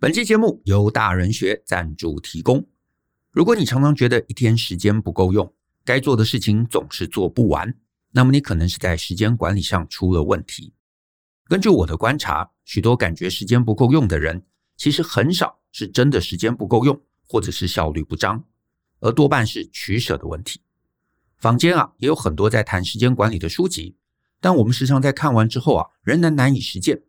本期节目由大人学赞助提供。如果你常常觉得一天时间不够用，该做的事情总是做不完，那么你可能是在时间管理上出了问题。根据我的观察，许多感觉时间不够用的人，其实很少是真的时间不够用，或者是效率不彰，而多半是取舍的问题。坊间啊也有很多在谈时间管理的书籍，但我们时常在看完之后啊，仍然难以实践。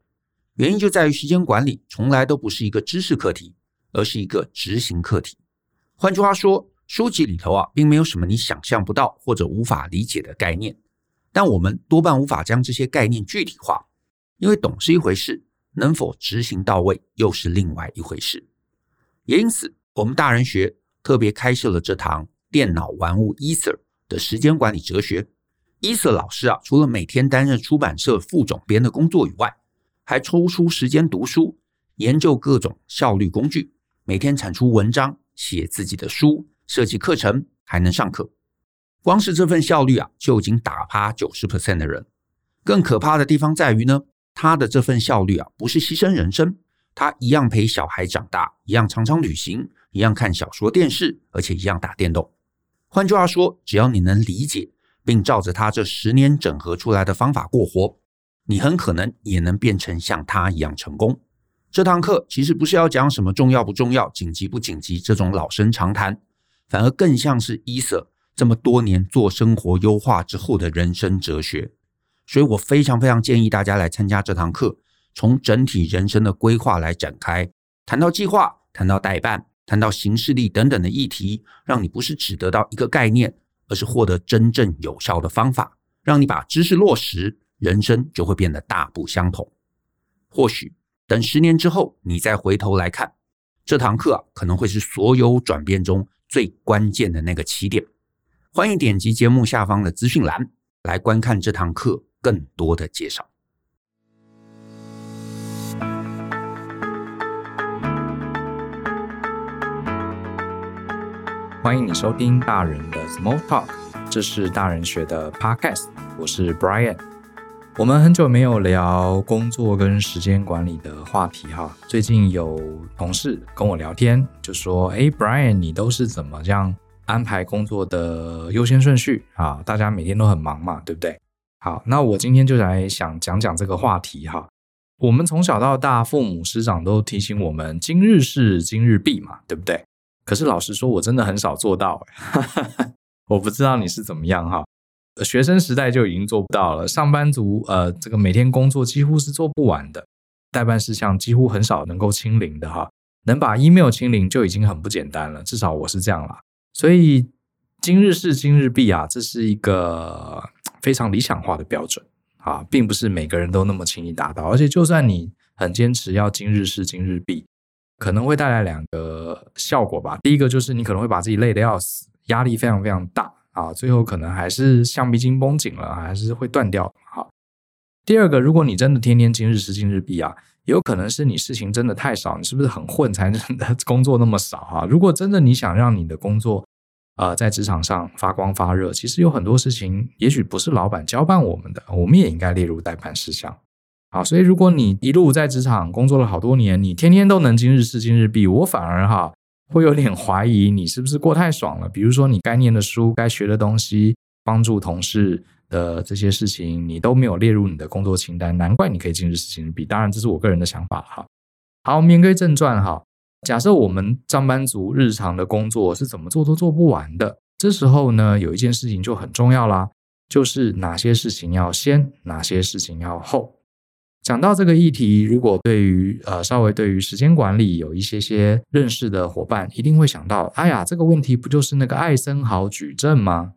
原因就在于时间管理从来都不是一个知识课题，而是一个执行课题。换句话说，书籍里头啊，并没有什么你想象不到或者无法理解的概念，但我们多半无法将这些概念具体化，因为懂是一回事，能否执行到位又是另外一回事。也因此，我们大人学特别开设了这堂电脑玩物 Ether 的时间管理哲学。Ether 老师啊，除了每天担任出版社副总编的工作以外，还抽出时间读书，研究各种效率工具，每天产出文章，写自己的书，设计课程，还能上课。光是这份效率啊，就已经打趴九十 percent 的人。更可怕的地方在于呢，他的这份效率啊，不是牺牲人生，他一样陪小孩长大，一样常常旅行，一样看小说电视，而且一样打电动。换句话说，只要你能理解，并照着他这十年整合出来的方法过活，你很可能也能变成像他一样成功。这堂课其实不是要讲什么重要不重要、紧急不紧急这种老生常谈，反而更像是伊瑟这么多年做生活优化之后的人生哲学。所以我非常非常建议大家来参加这堂课，从整体人生的规划来展开，谈到计划，谈到待办。谈到行事历等等的议题，让你不是只得到一个概念，而是获得真正有效的方法，让你把知识落实，人生就会变得大不相同。或许等十年之后，你再回头来看这堂课啊，可能会是所有转变中最关键的那个起点。欢迎点击节目下方的资讯栏来观看这堂课更多的介绍。欢迎你收听大人的 Small Talk，这是大人学的 Podcast，我是 Brian。我们很久没有聊工作跟时间管理的话题哈。最近有同事跟我聊天，就说：“哎，Brian，你都是怎么这样安排工作的优先顺序啊？大家每天都很忙嘛，对不对？”好，那我今天就来想讲讲这个话题哈。我们从小到大，父母师长都提醒我们：“今日事今日毕”嘛，对不对？可是老实说，我真的很少做到，我不知道你是怎么样哈。学生时代就已经做不到了，上班族呃，这个每天工作几乎是做不完的，待办事项几乎很少能够清零的哈。能把 email 清零就已经很不简单了，至少我是这样啦。所以今日事今日毕啊，这是一个非常理想化的标准啊，并不是每个人都那么轻易达到。而且就算你很坚持要今日事今日毕。可能会带来两个效果吧。第一个就是你可能会把自己累得要死，压力非常非常大啊，最后可能还是橡皮筋绷紧了，还是会断掉。好，第二个，如果你真的天天今日事今日毕啊，有可能是你事情真的太少，你是不是很混才真的 工作那么少啊？如果真的你想让你的工作呃在职场上发光发热，其实有很多事情，也许不是老板交办我们的，我们也应该列入待办事项。好，所以如果你一路在职场工作了好多年，你天天都能今日事今日毕，我反而哈会有点怀疑你是不是过太爽了。比如说你该念的书、该学的东西、帮助同事的这些事情，你都没有列入你的工作清单，难怪你可以今日事今日毕。当然，这是我个人的想法哈。好，言归正传哈，假设我们上班族日常的工作是怎么做都做不完的，这时候呢，有一件事情就很重要啦，就是哪些事情要先，哪些事情要后。讲到这个议题，如果对于呃稍微对于时间管理有一些些认识的伙伴，一定会想到，哎呀，这个问题不就是那个艾森豪矩阵吗？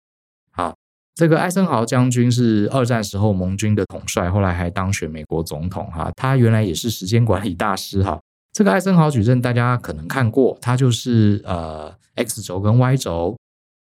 好，这个艾森豪将军是二战时候盟军的统帅，后来还当选美国总统哈，他原来也是时间管理大师哈。这个艾森豪矩阵大家可能看过，它就是呃 X 轴跟 Y 轴，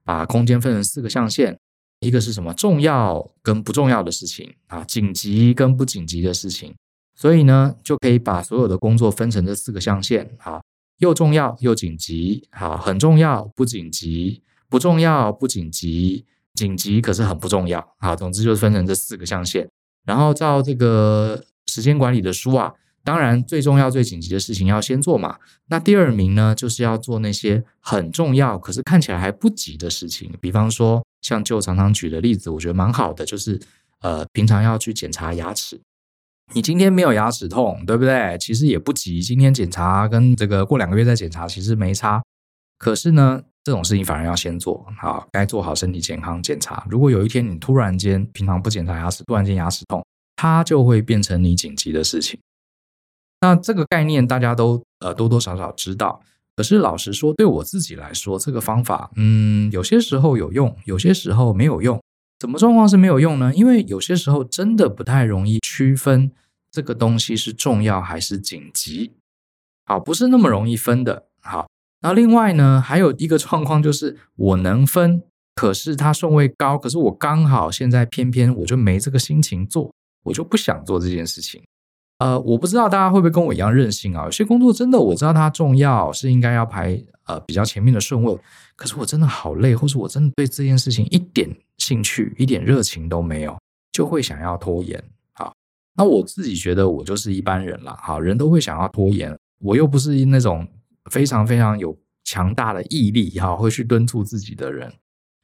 把空间分成四个象限。一个是什么重要跟不重要的事情啊，紧急跟不紧急的事情，所以呢，就可以把所有的工作分成这四个象限啊，又重要又紧急，好，很重要不紧急，不重要不紧急，紧急可是很不重要，啊，总之就是分成这四个象限。然后照这个时间管理的书啊，当然，最重要、最紧急的事情要先做嘛。那第二名呢，就是要做那些很重要，可是看起来还不急的事情。比方说，像就常常举的例子，我觉得蛮好的，就是呃，平常要去检查牙齿。你今天没有牙齿痛，对不对？其实也不急，今天检查跟这个过两个月再检查其实没差。可是呢，这种事情反而要先做好，该做好身体健康检查。如果有一天你突然间平常不检查牙齿，突然间牙齿痛，它就会变成你紧急的事情。那这个概念大家都呃多多少少知道。可是老实说，对我自己来说，这个方法嗯，有些时候有用，有些时候没有用。怎么状况是没有用呢？因为有些时候真的不太容易区分这个东西是重要还是紧急。好，不是那么容易分的。好。那另外呢，还有一个状况就是，我能分，可是它顺位高，可是我刚好现在偏偏我就没这个心情做，我就不想做这件事情。呃，我不知道大家会不会跟我一样任性啊？有些工作真的我知道它重要，是应该要排呃比较前面的顺位，可是我真的好累，或是我真的对这件事情一点兴趣、一点热情都没有，就会想要拖延。好，那我自己觉得我就是一般人了，好，人都会想要拖延，我又不是那种。非常非常有强大的毅力哈，会去敦促自己的人，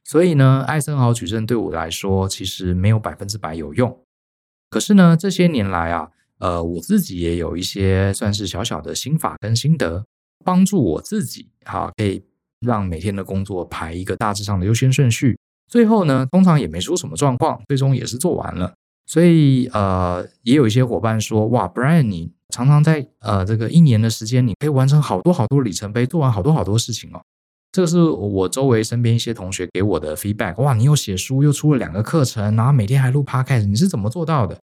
所以呢，艾森豪矩阵对我来说其实没有百分之百有用。可是呢，这些年来啊，呃，我自己也有一些算是小小的心法跟心得，帮助我自己哈，可以让每天的工作排一个大致上的优先顺序。最后呢，通常也没出什么状况，最终也是做完了。所以呃，也有一些伙伴说，哇，Brian，你。常常在呃这个一年的时间，你可以完成好多好多里程碑，做完好多好多事情哦。这个是我周围身边一些同学给我的 feedback。哇，你又写书，又出了两个课程，然后每天还录 podcast，你是怎么做到的？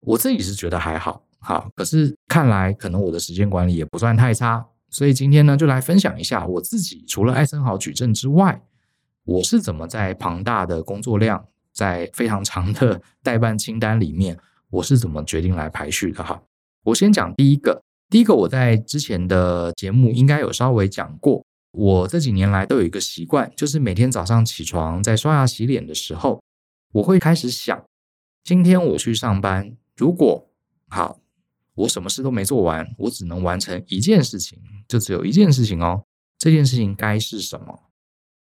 我自己是觉得还好，好，可是看来可能我的时间管理也不算太差。所以今天呢，就来分享一下我自己除了艾森豪矩阵之外，我是怎么在庞大的工作量，在非常长的 待办清单里面，我是怎么决定来排序的哈。我先讲第一个，第一个我在之前的节目应该有稍微讲过。我这几年来都有一个习惯，就是每天早上起床在刷牙洗脸的时候，我会开始想，今天我去上班，如果好，我什么事都没做完，我只能完成一件事情，就只有一件事情哦。这件事情该是什么？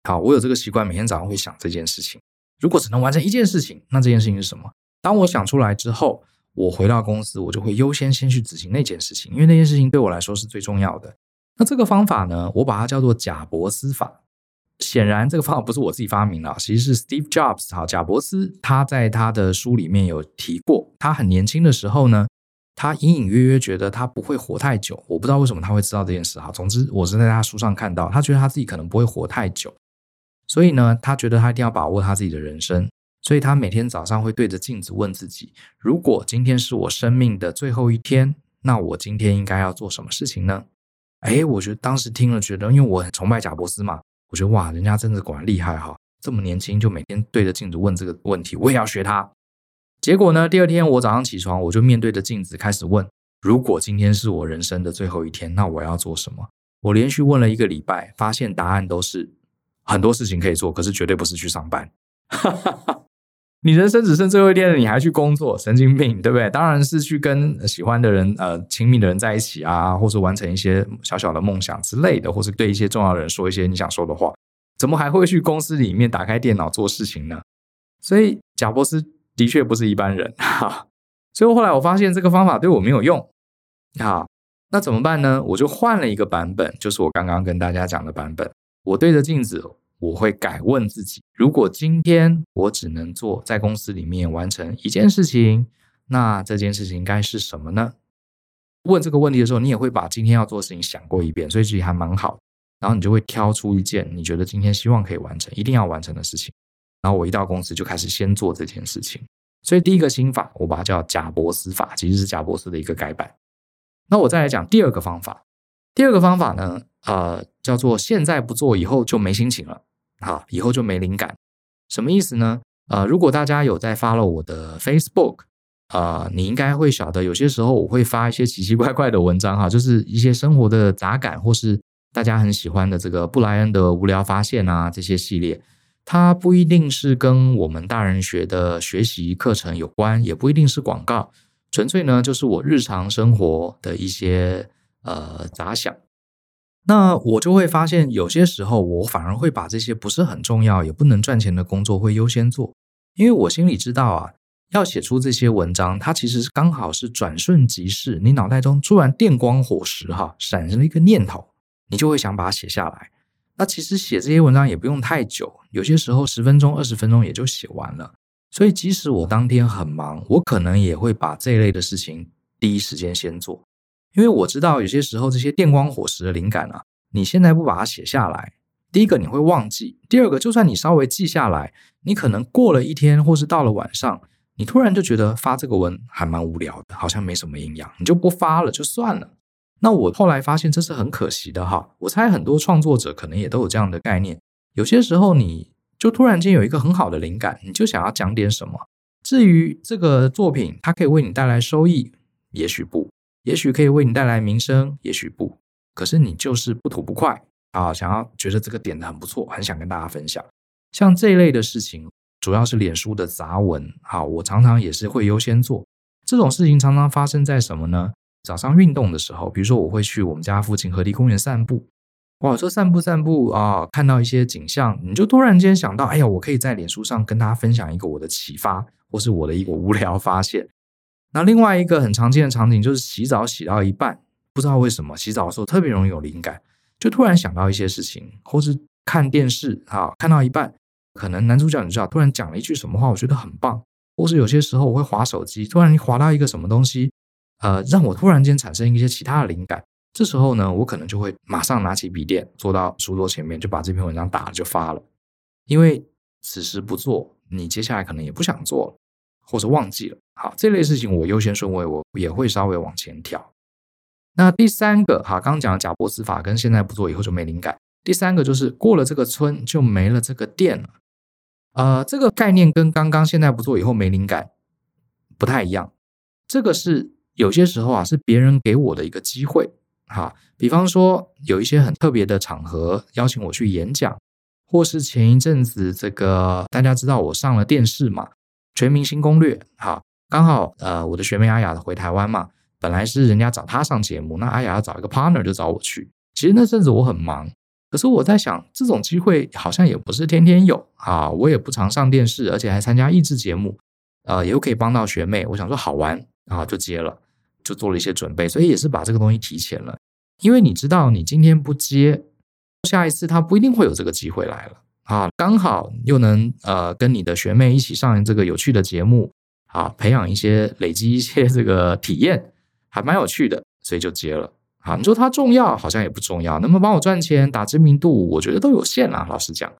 好，我有这个习惯，每天早上会想这件事情。如果只能完成一件事情，那这件事情是什么？当我想出来之后。我回到公司，我就会优先先去执行那件事情，因为那件事情对我来说是最重要的。那这个方法呢，我把它叫做贾伯斯法。显然，这个方法不是我自己发明的，其实是 Steve Jobs 好，贾伯斯他在他的书里面有提过。他很年轻的时候呢，他隐隐约约觉得他不会活太久。我不知道为什么他会知道这件事哈。总之，我是在他书上看到，他觉得他自己可能不会活太久，所以呢，他觉得他一定要把握他自己的人生。所以他每天早上会对着镜子问自己：如果今天是我生命的最后一天，那我今天应该要做什么事情呢？哎，我觉得当时听了，觉得因为我很崇拜贾伯斯嘛，我觉得哇，人家真的果然厉害哈，这么年轻就每天对着镜子问这个问题，我也要学他。结果呢，第二天我早上起床，我就面对着镜子开始问：如果今天是我人生的最后一天，那我要做什么？我连续问了一个礼拜，发现答案都是很多事情可以做，可是绝对不是去上班。哈哈哈。你人生只剩最后一天了，你还去工作，神经病，对不对？当然是去跟喜欢的人、呃，亲密的人在一起啊，或者完成一些小小的梦想之类的，或是对一些重要的人说一些你想说的话。怎么还会去公司里面打开电脑做事情呢？所以，贾伯斯的确不是一般人。哈，所以后来我发现这个方法对我没有用。好，那怎么办呢？我就换了一个版本，就是我刚刚跟大家讲的版本。我对着镜子。我会改问自己：如果今天我只能做在公司里面完成一件事情，那这件事情该是什么呢？问这个问题的时候，你也会把今天要做的事情想过一遍，所以自己还蛮好。然后你就会挑出一件你觉得今天希望可以完成、一定要完成的事情。然后我一到公司就开始先做这件事情。所以第一个心法，我把它叫贾伯斯法，其实是贾伯斯的一个改版。那我再来讲第二个方法。第二个方法呢，呃，叫做现在不做，以后就没心情了。啊，以后就没灵感，什么意思呢？呃，如果大家有在 follow 我的 Facebook，呃，你应该会晓得，有些时候我会发一些奇奇怪怪的文章哈，就是一些生活的杂感，或是大家很喜欢的这个布莱恩的无聊发现啊，这些系列，它不一定是跟我们大人学的学习课程有关，也不一定是广告，纯粹呢就是我日常生活的一些呃杂想。那我就会发现，有些时候我反而会把这些不是很重要也不能赚钱的工作会优先做，因为我心里知道啊。要写出这些文章，它其实是刚好是转瞬即逝，你脑袋中突然电光火石哈，闪生了一个念头，你就会想把它写下来。那其实写这些文章也不用太久，有些时候十分钟、二十分钟也就写完了。所以即使我当天很忙，我可能也会把这类的事情第一时间先做，因为我知道有些时候这些电光火石的灵感啊，你现在不把它写下来，第一个你会忘记，第二个就算你稍微记下来，你可能过了一天或是到了晚上。你突然就觉得发这个文还蛮无聊的，好像没什么营养，你就不发了，就算了。那我后来发现这是很可惜的哈。我猜很多创作者可能也都有这样的概念。有些时候你就突然间有一个很好的灵感，你就想要讲点什么。至于这个作品，它可以为你带来收益，也许不；也许可以为你带来名声，也许不。可是你就是不吐不快啊，想要觉得这个点的很不错，很想跟大家分享。像这一类的事情。主要是脸书的杂文，啊，我常常也是会优先做这种事情。常常发生在什么呢？早上运动的时候，比如说我会去我们家附近河堤公园散步。哇，说散步散步啊，看到一些景象，你就突然间想到，哎呀，我可以在脸书上跟大家分享一个我的启发，或是我的一个无聊发现。那另外一个很常见的场景就是洗澡洗到一半，不知道为什么洗澡的时候特别容易有灵感，就突然想到一些事情，或是看电视啊，看到一半。可能男主角你知道，突然讲了一句什么话，我觉得很棒，或是有些时候我会滑手机，突然你滑到一个什么东西，呃，让我突然间产生一些其他的灵感。这时候呢，我可能就会马上拿起笔电，坐到书桌前面，就把这篇文章打了就发了。因为此时不做，你接下来可能也不想做了，或者忘记了。好，这类事情我优先顺位我也会稍微往前调。那第三个，哈，刚刚讲的贾伯斯法跟现在不做以后就没灵感。第三个就是过了这个村就没了这个店了。呃，这个概念跟刚刚现在不做以后没灵感不太一样。这个是有些时候啊，是别人给我的一个机会哈。比方说有一些很特别的场合邀请我去演讲，或是前一阵子这个大家知道我上了电视嘛，《全明星攻略》哈，刚好呃我的学妹阿雅回台湾嘛，本来是人家找她上节目，那阿雅要找一个 partner 就找我去。其实那阵子我很忙。可是我在想，这种机会好像也不是天天有啊。我也不常上电视，而且还参加益智节目，呃，也可以帮到学妹。我想说好玩啊，就接了，就做了一些准备，所以也是把这个东西提前了。因为你知道，你今天不接，下一次他不一定会有这个机会来了啊。刚好又能呃跟你的学妹一起上这个有趣的节目啊，培养一些、累积一些这个体验，还蛮有趣的，所以就接了。啊，你说它重要，好像也不重要。能不能帮我赚钱、打知名度，我觉得都有限啊。老实讲，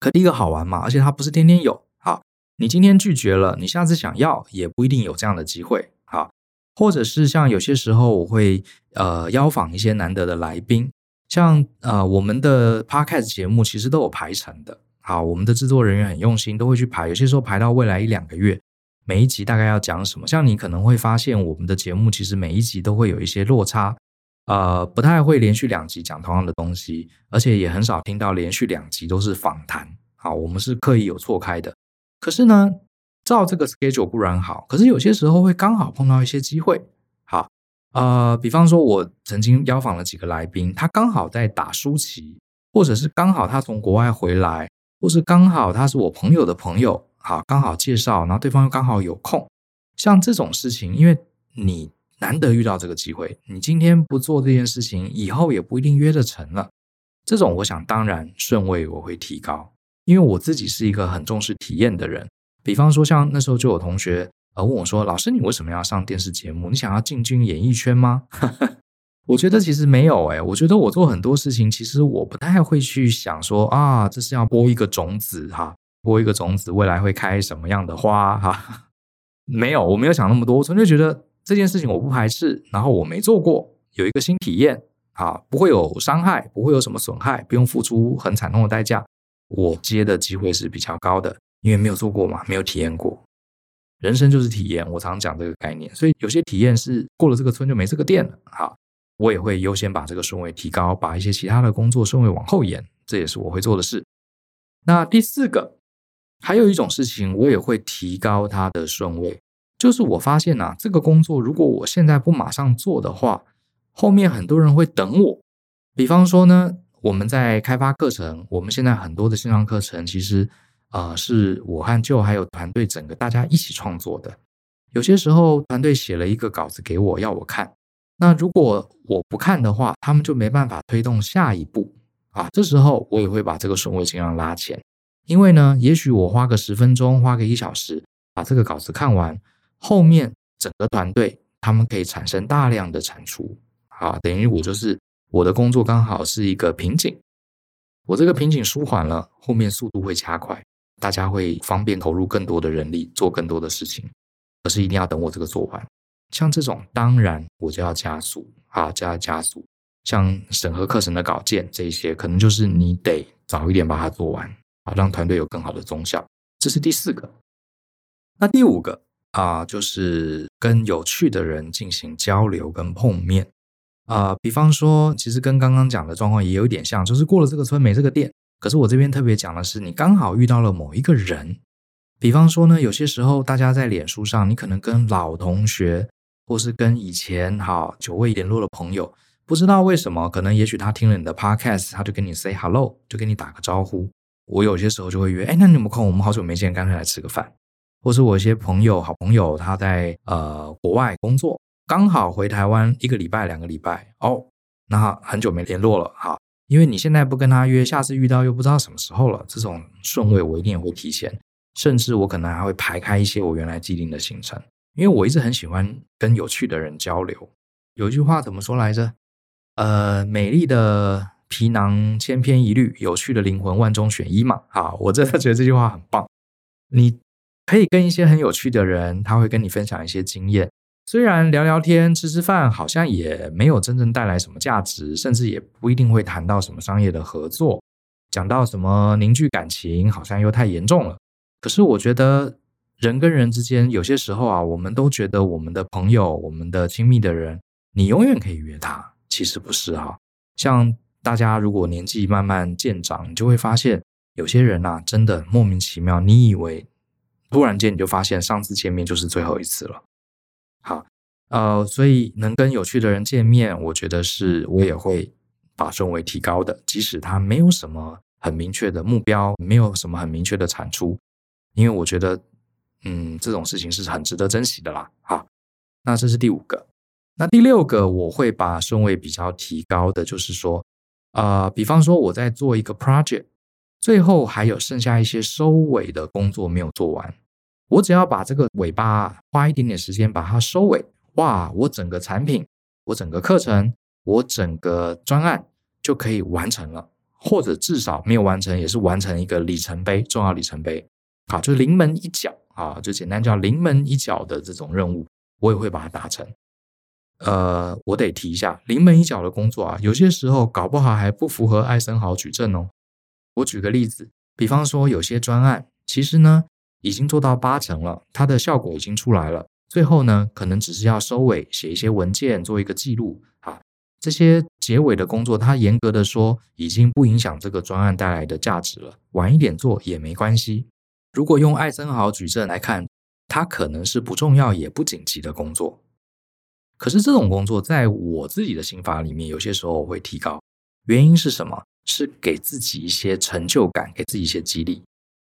可第一个好玩嘛，而且它不是天天有。好，你今天拒绝了，你下次想要也不一定有这样的机会。好，或者是像有些时候我会呃邀访一些难得的来宾，像呃我们的 Podcast 节目其实都有排程的。好，我们的制作人员很用心，都会去排。有些时候排到未来一两个月，每一集大概要讲什么？像你可能会发现，我们的节目其实每一集都会有一些落差。呃，不太会连续两集讲同样的东西，而且也很少听到连续两集都是访谈。好，我们是刻意有错开的。可是呢，照这个 schedule 固然好，可是有些时候会刚好碰到一些机会。好，呃，比方说，我曾经邀访了几个来宾，他刚好在打书棋，或者是刚好他从国外回来，或是刚好他是我朋友的朋友，好，刚好介绍，然后对方又刚好有空。像这种事情，因为你。难得遇到这个机会，你今天不做这件事情，以后也不一定约得成了。这种，我想当然顺位我会提高，因为我自己是一个很重视体验的人。比方说，像那时候就有同学呃问我说：“老师，你为什么要上电视节目？你想要进军演艺圈吗？” 我觉得其实没有哎、我觉得我做很多事情，其实我不太会去想说啊，这是要播一个种子哈，播一个种子，未来会开什么样的花哈？没有，我没有想那么多，我纯粹觉得。这件事情我不排斥，然后我没做过，有一个新体验啊，不会有伤害，不会有什么损害，不用付出很惨痛的代价，我接的机会是比较高的，因为没有做过嘛，没有体验过。人生就是体验，我常讲这个概念，所以有些体验是过了这个村就没这个店了。哈，我也会优先把这个顺位提高，把一些其他的工作顺位往后延，这也是我会做的事。那第四个，还有一种事情，我也会提高它的顺位。就是我发现啊，这个工作如果我现在不马上做的话，后面很多人会等我。比方说呢，我们在开发课程，我们现在很多的线上课程，其实呃是我和 Joe 还有团队整个大家一起创作的。有些时候团队写了一个稿子给我要我看，那如果我不看的话，他们就没办法推动下一步啊。这时候我也会把这个顺位尽量拉前，因为呢，也许我花个十分钟，花个一小时把这个稿子看完，后面整个团队他们可以产生大量的产出啊，等于我就是我的工作刚好是一个瓶颈，我这个瓶颈舒缓了，后面速度会加快，大家会方便投入更多的人力做更多的事情。可是一定要等我这个做完，像这种当然我就要加速啊，就要加速。像审核课程的稿件这一些，可能就是你得早一点把它做完啊，让团队有更好的综效。这是第四个。那第五个啊，就是跟有趣的人进行交流跟碰面啊。比方说，其实跟刚刚讲的状况也有点像，就是过了这个村没这个店。可是我这边特别讲的是，你刚好遇到了某一个人。比方说呢，有些时候大家在脸书上，你可能跟老同学，或是跟以前好久未联络的朋友，不知道为什么，可能也许他听了你的 podcast，他就跟你 say hello，就跟你打个招呼。我有些时候就会约，哎，那你有没有空？我们好久没见，干脆来吃个饭。或是我一些朋友、好朋友，他在呃国外工作，刚好回台湾一个礼拜、两个礼拜，哦，那很久没联络了，哈，因为你现在不跟他约，下次遇到又不知道什么时候了，这种顺位我一定也会提前。甚至我可能还会排开一些我原来既定的行程，因为我一直很喜欢跟有趣的人交流。有一句话怎么说来着？呃，美丽的皮囊千篇一律，有趣的灵魂万中选一嘛。啊，我真的觉得这句话很棒。你可以跟一些很有趣的人，他会跟你分享一些经验。虽然聊聊天、吃吃饭，好像也没有真正带来什么价值，甚至也不一定会谈到什么商业的合作。讲到什么凝聚感情，好像又太严重了。可是我觉得人跟人之间有些时候啊，我们都觉得我们的朋友、我们的亲密的人，你永远可以约他，其实不是哈。像大家如果年纪慢慢渐长，你就会发现有些人啊，真的莫名其妙，你以为突然间你就发现上次见面就是最后一次了。好，呃，所以能跟有趣的人见面，我觉得是我也会把顺位提高的，即使他没有什么很明确的目标，没有什么很明确的产出。因为我觉得，嗯，这种事情是很值得珍惜的啦。好，那这是第五个。那第六个，我会把顺位比较提高的，就是说，呃，比方说我在做一个 project，最后还有剩下一些收尾的工作没有做完，我只要把这个尾巴花一点点时间把它收尾，哇，我整个产品，我整个课程，我整个专案就可以完成了，或者至少没有完成，也是完成一个里程碑，重要里程碑。好，就临门一脚啊，就简单叫临门一脚的这种任务，我也会把它达成。呃，我得提一下，临门一脚的工作啊，有些时候搞不好还不符合艾森豪矩阵哦。我举个例子，比方说有些专案，其实呢已经做到八成了，它的效果已经出来了，最后呢可能只是要收尾，写一些文件，做一个记录啊。这些结尾的工作，它严格的说已经不影响这个专案带来的价值了，晚一点做也没关系。如果用艾森豪矩阵来看，它可能是不重要也不紧急的工作。可是这种工作在我自己的心法里面，有些时候会提高。原因是什么？是给自己一些成就感，给自己一些激励。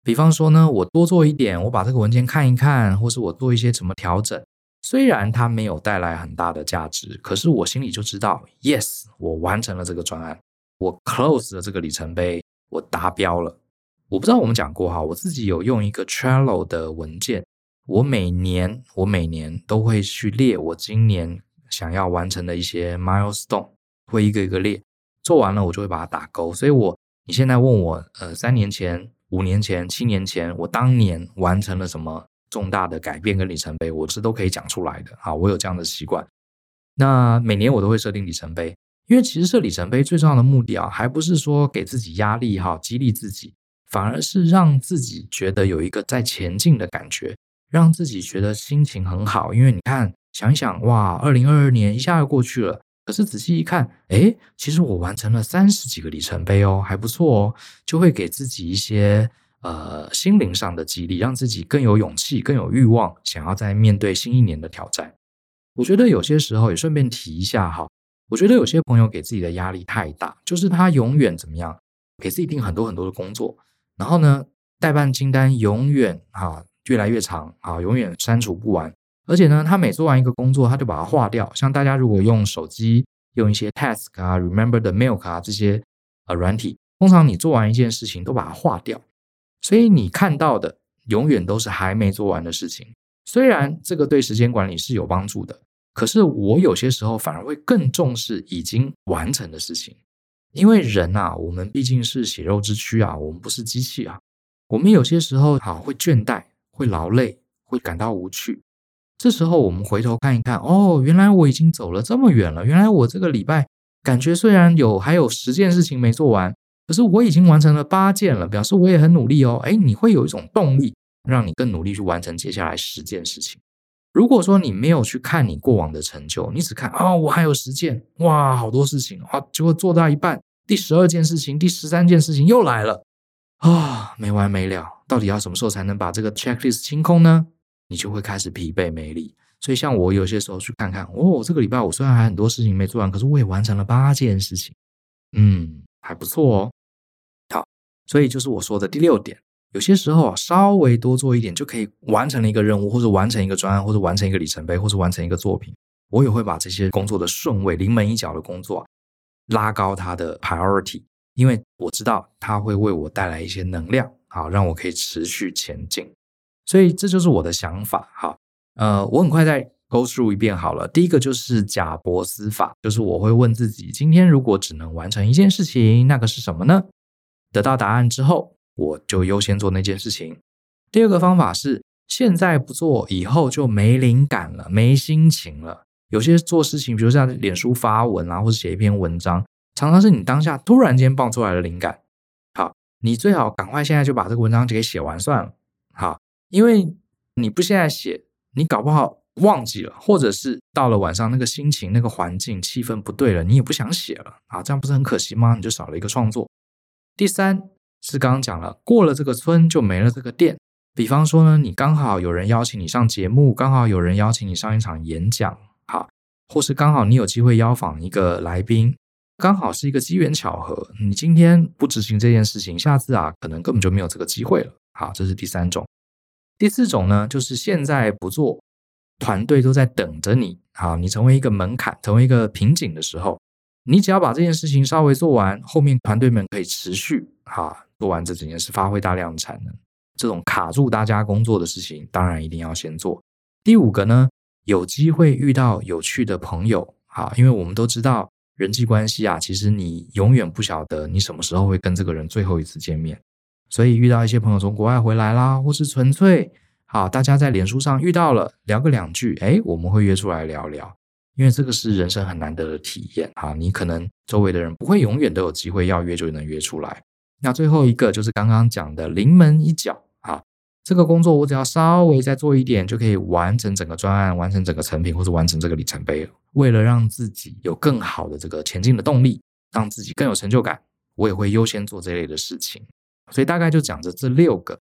比方说呢，我多做一点，我把这个文件看一看，或是我做一些什么调整。虽然它没有带来很大的价值，可是我心里就知道，yes，我完成了这个专案，我 close 了这个里程碑，我达标了。我不知道我们讲过哈，我自己有用一个 Trello 的文件，我每年我每年都会去列我今年想要完成的一些 milestone，会一个一个列，做完了我就会把它打勾。所以我你现在问我，呃，三年前、五年前、七年前，我当年完成了什么重大的改变跟里程碑，我是都可以讲出来的。啊，我有这样的习惯。那每年我都会设定里程碑，因为其实设里程碑最重要的目的啊，还不是说给自己压力哈，激励自己。反而是让自己觉得有一个在前进的感觉，让自己觉得心情很好。因为你看，想一想，哇，二零二二年一下就过去了。可是仔细一看，诶，其实我完成了三十几个里程碑哦，还不错哦，就会给自己一些呃心灵上的激励，让自己更有勇气、更有欲望，想要再面对新一年的挑战。我觉得有些时候也顺便提一下哈，我觉得有些朋友给自己的压力太大，就是他永远怎么样，给自己定很多很多的工作，然后呢，待办清单永远啊越来越长啊，永远删除不完。而且呢，他每做完一个工作，他就把它划掉。像大家如果用手机用一些 Task 啊、Remember the Milk 啊这些呃软体，通常你做完一件事情都把它划掉，所以你看到的永远都是还没做完的事情。虽然这个对时间管理是有帮助的，可是我有些时候反而会更重视已经完成的事情，因为人啊，我们毕竟是血肉之躯啊，我们不是机器啊，我们有些时候好会倦怠、会劳累、会感到无趣。这时候我们回头看一看，哦，原来我已经走了这么远了。原来我这个礼拜感觉虽然有还有十件事情没做完，可是我已经完成了八件了，表示我也很努力哦。哎，你会有一种动力，让你更努力去完成接下来十件事情。如果说你没有去看你过往的成就，你只看啊，哦，我还有十件，哇，好多事情啊，结果做到一半，第十二件事情、第十三件事情又来了啊，没完没了。到底要什么时候才能把这个 checklist 清空呢？你就会开始疲惫没力，所以像我有些时候去看看，哦，这个礼拜我虽然还很多事情没做完，可是我也完成了八件事情，嗯，还不错哦。好，所以就是我说的第六点，有些时候啊稍微多做一点就可以完成了一个任务，或者完成一个专案，或者完成一个里程碑，或者完成一个作品。我也会把这些工作的顺位，临门一脚的工作啊拉高它的 priority，因为我知道它会为我带来一些能量，好，让我可以持续前进。所以这就是我的想法，好，呃，我很快再 go through 一遍好了。第一个就是贾伯斯法，就是我会问自己，今天如果只能完成一件事情，那个是什么呢？得到答案之后，我就优先做那件事情。第二个方法是，现在不做，以后就没灵感了，没心情了。有些做事情，比如像脸书发文啊，或者写一篇文章，常常是你当下突然间爆出来的灵感。好，你最好赶快现在就把这个文章给写完算了。好。因为你不现在写，你搞不好忘记了，或者是到了晚上那个心情、那个环境、气氛不对了，你也不想写了啊，这样不是很可惜吗？你就少了一个创作。第三是刚刚讲了，过了这个村就没了这个店。比方说呢，你刚好有人邀请你上节目，刚好有人邀请你上一场演讲，好，或是刚好你有机会邀访一个来宾，刚好是一个机缘巧合。你今天不执行这件事情，下次啊，可能根本就没有这个机会了。好，这是第三种。第四种呢，就是现在不做，团队都在等着你。好，你成为一个门槛，成为一个瓶颈的时候，你只要把这件事情稍微做完，后面团队们可以持续哈做完这整件事，发挥大量产能。这种卡住大家工作的事情，当然一定要先做。第五个呢，有机会遇到有趣的朋友，好，因为我们都知道人际关系啊，其实你永远不晓得你什么时候会跟这个人最后一次见面。所以遇到一些朋友从国外回来啦，或是纯粹好，大家在脸书上遇到了，聊个两句，诶，我们会约出来聊聊，因为这个是人生很难得的体验啊。你可能周围的人不会永远都有机会要约就能约出来。那最后一个就是刚刚讲的临门一脚，这个工作我只要稍微再做一点，就可以完成整个专案，完成整个成品，或是完成这个里程碑。为了让自己有更好的这个前进的动力，让自己更有成就感，我也会优先做这类的事情。所以大概就讲着这六个，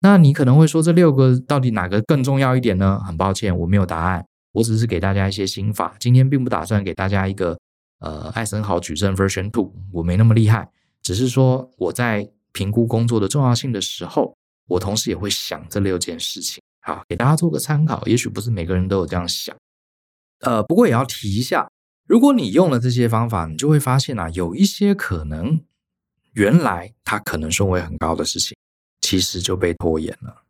那你可能会说这六个到底哪个更重要一点呢？很抱歉，我没有答案，我只是给大家一些心法。今天并不打算给大家一个呃艾森豪矩阵 Version Two，我没那么厉害，只是说我在评估工作的重要性的时候，我同时也会想这六件事情，好，给大家做个参考。也许不是每个人都有这样想，呃，不过也要提一下，如果你用了这些方法，你就会发现啊，有一些可能。原来他可能顺位很高的事情，其实就被拖延了。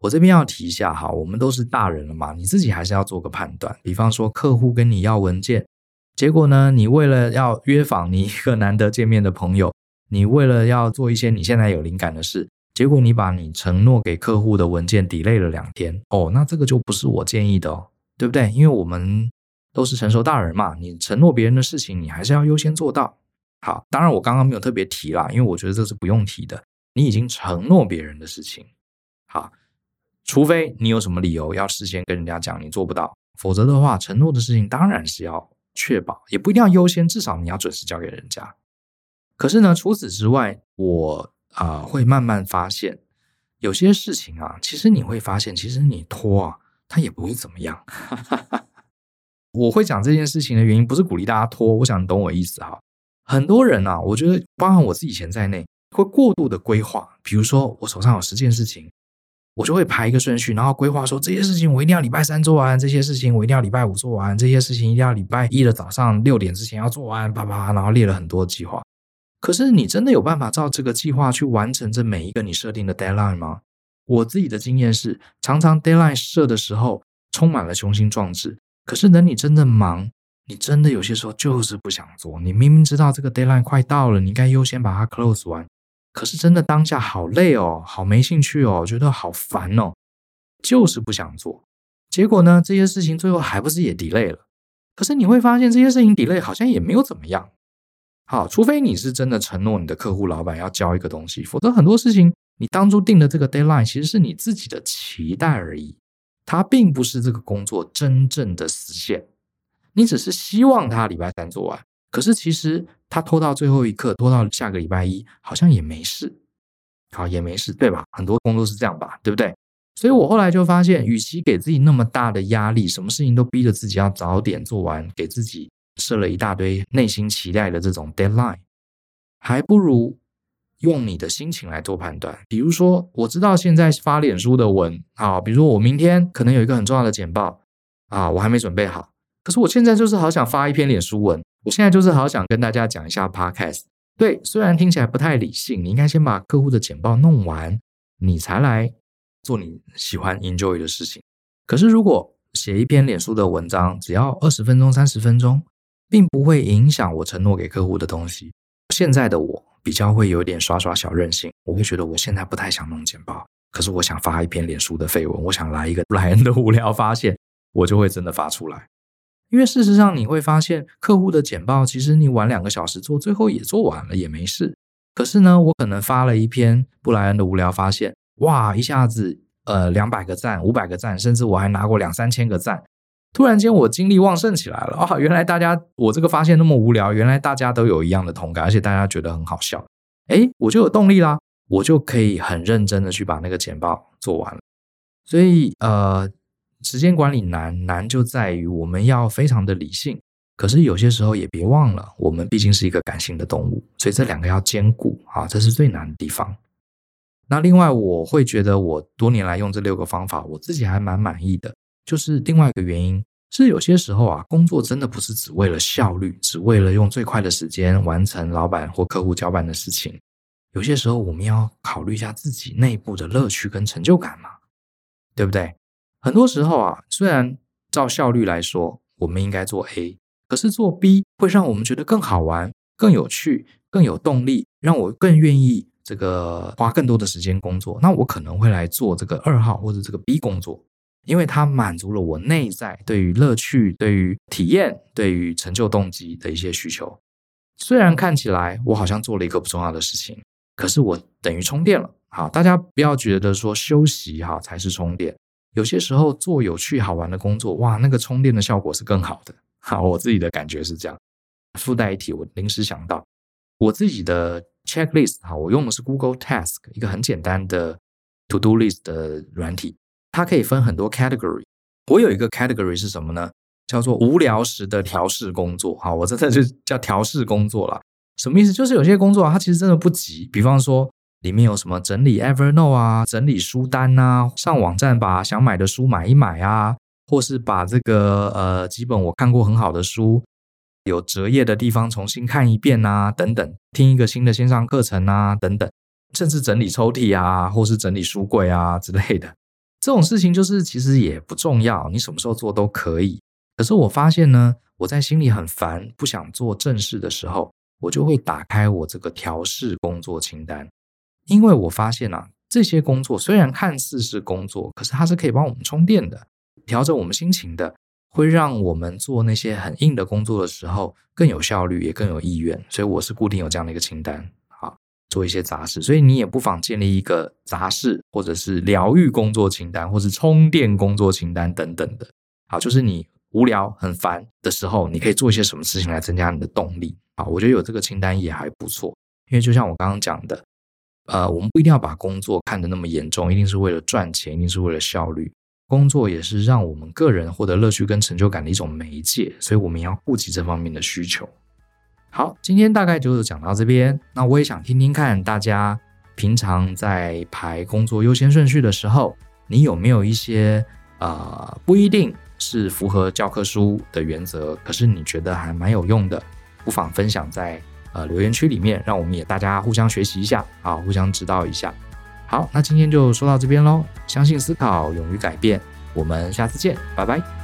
我这边要提一下哈，我们都是大人了嘛，你自己还是要做个判断。比方说，客户跟你要文件，结果呢，你为了要约访你一个难得见面的朋友，你为了要做一些你现在有灵感的事，结果你把你承诺给客户的文件 delay 了两天。哦，那这个就不是我建议的哦，对不对？因为我们都是成熟大人嘛，你承诺别人的事情，你还是要优先做到。好，当然我刚刚没有特别提啦，因为我觉得这是不用提的。你已经承诺别人的事情，好，除非你有什么理由要事先跟人家讲你做不到，否则的话，承诺的事情当然是要确保，也不一定要优先，至少你要准时交给人家。可是呢，除此之外，我啊、呃，会慢慢发现有些事情啊，其实你会发现，其实你拖啊，它也不会怎么样。我会讲这件事情的原因，不是鼓励大家拖，我想你懂我意思哈。很多人啊，我觉得包含我自己以前在内，会过度的规划。比如说，我手上有十件事情，我就会排一个顺序，然后规划说这些事情我一定要礼拜三做完，这些事情我一定要礼拜五做完，这些事情一定要礼拜一的早上六点之前要做完，叭叭，然后列了很多计划。可是你真的有办法照这个计划去完成这每一个你设定的 deadline 吗？我自己的经验是，常常 deadline 设的时候充满了雄心壮志。可是等你真的忙，你真的有些时候就是不想做。你明明知道这个 deadline 快到了，你应该优先把它 close 完。可是真的当下好累哦，好没兴趣哦，觉得好烦哦，就是不想做。结果呢，这些事情最后还不是也 delay 了？可是你会发现这些事情 delay 好像也没有怎么样。好，除非你是真的承诺你的客户老板要交一个东西，否则很多事情你当初定的这个 deadline 其实是你自己的期待而已。它并不是这个工作真正的实现，你只是希望它礼拜三做完，可是其实它拖到最后一刻，拖到下个礼拜一，好像也没事，好也没事，对吧？很多工作是这样吧，对不对？所以我后来就发现，与其给自己那么大的压力，什么事情都逼着自己要早点做完，给自己设了一大堆内心期待的这种 deadline，还不如。用你的心情来做判断，比如说，我知道现在发脸书的文啊，比如说我明天可能有一个很重要的简报啊，我还没准备好，可是我现在就是好想发一篇脸书文，我现在就是好想跟大家讲一下 Podcast。对，虽然听起来不太理性，你应该先把客户的简报弄完，你才来做你喜欢 enjoy 的事情。可是如果写一篇脸书的文章，只要二十分钟、三十分钟，并不会影响我承诺给客户的东西。现在的我。比较会有点耍耍小任性，我会觉得我现在不太想弄简报，可是我想发一篇脸书的绯闻，我想来一个布莱恩的无聊发现，我就会真的发出来。因为事实上你会发现，客户的简报其实你晚两个小时做，最后也做完了也没事。可是呢，我可能发了一篇布莱恩的无聊发现，哇，一下子呃两百个赞、五百个赞，甚至我还拿过两三千个赞。突然间，我精力旺盛起来了啊！原来大家我这个发现那么无聊，原来大家都有一样的同感，而且大家觉得很好笑。诶，我就有动力啦，我就可以很认真的去把那个简报做完了。所以，呃，时间管理难，难就在于我们要非常的理性，可是有些时候也别忘了，我们毕竟是一个感性的动物，所以这两个要兼顾啊，这是最难的地方。那另外，我会觉得我多年来用这六个方法，我自己还蛮满意的。就是另外一个原因，是有些时候啊，工作真的不是只为了效率，只为了用最快的时间完成老板或客户交办的事情。有些时候，我们要考虑一下自己内部的乐趣跟成就感嘛，对不对？很多时候啊，虽然照效率来说，我们应该做 A，可是做 B 会让我们觉得更好玩、更有趣、更有动力，让我更愿意这个花更多的时间工作。那我可能会来做这个二号或者这个 B 工作。因为它满足了我内在对于乐趣、对于体验、对于成就动机的一些需求。虽然看起来我好像做了一个不重要的事情，可是我等于充电了。好，大家不要觉得说休息哈才是充电。有些时候做有趣好玩的工作，哇，那个充电的效果是更好的。好，我自己的感觉是这样。附带一提，我临时想到我自己的 checklist 哈，我用的是 Google Task，一个很简单的 To Do List 的软体。它可以分很多 category，我有一个 category 是什么呢？叫做无聊时的调试工作。好，我这这就叫调试工作了。什么意思？就是有些工作啊，它其实真的不急。比方说，里面有什么整理 Evernote 啊，整理书单啊，上网站把想买的书买一买啊，或是把这个呃几本我看过很好的书，有折页的地方重新看一遍啊，等等，听一个新的线上课程啊，等等，甚至整理抽屉啊，或是整理书柜啊之类的。这种事情就是其实也不重要，你什么时候做都可以。可是我发现呢，我在心里很烦，不想做正事的时候，我就会打开我这个调试工作清单，因为我发现啊，这些工作虽然看似是工作，可是它是可以帮我们充电的，调整我们心情的，会让我们做那些很硬的工作的时候更有效率，也更有意愿。所以我是固定有这样的一个清单。做一些杂事，所以你也不妨建立一个杂事，或者是疗愈工作清单，或是充电工作清单等等的。好，就是你无聊很烦的时候，你可以做一些什么事情来增加你的动力。好，我觉得有这个清单也还不错，因为就像我刚刚讲的，呃，我们不一定要把工作看得那么严重，一定是为了赚钱，一定是为了效率。工作也是让我们个人获得乐趣跟成就感的一种媒介，所以我们要顾及这方面的需求。好，今天大概就是讲到这边。那我也想听听看大家平常在排工作优先顺序的时候，你有没有一些呃不一定是符合教科书的原则，可是你觉得还蛮有用的，不妨分享在。呃，留言区里面，让我们也大家互相学习一下啊，互相指导一下。好，那今天就说到这边喽。相信思考，勇于改变，我们下次见，拜拜。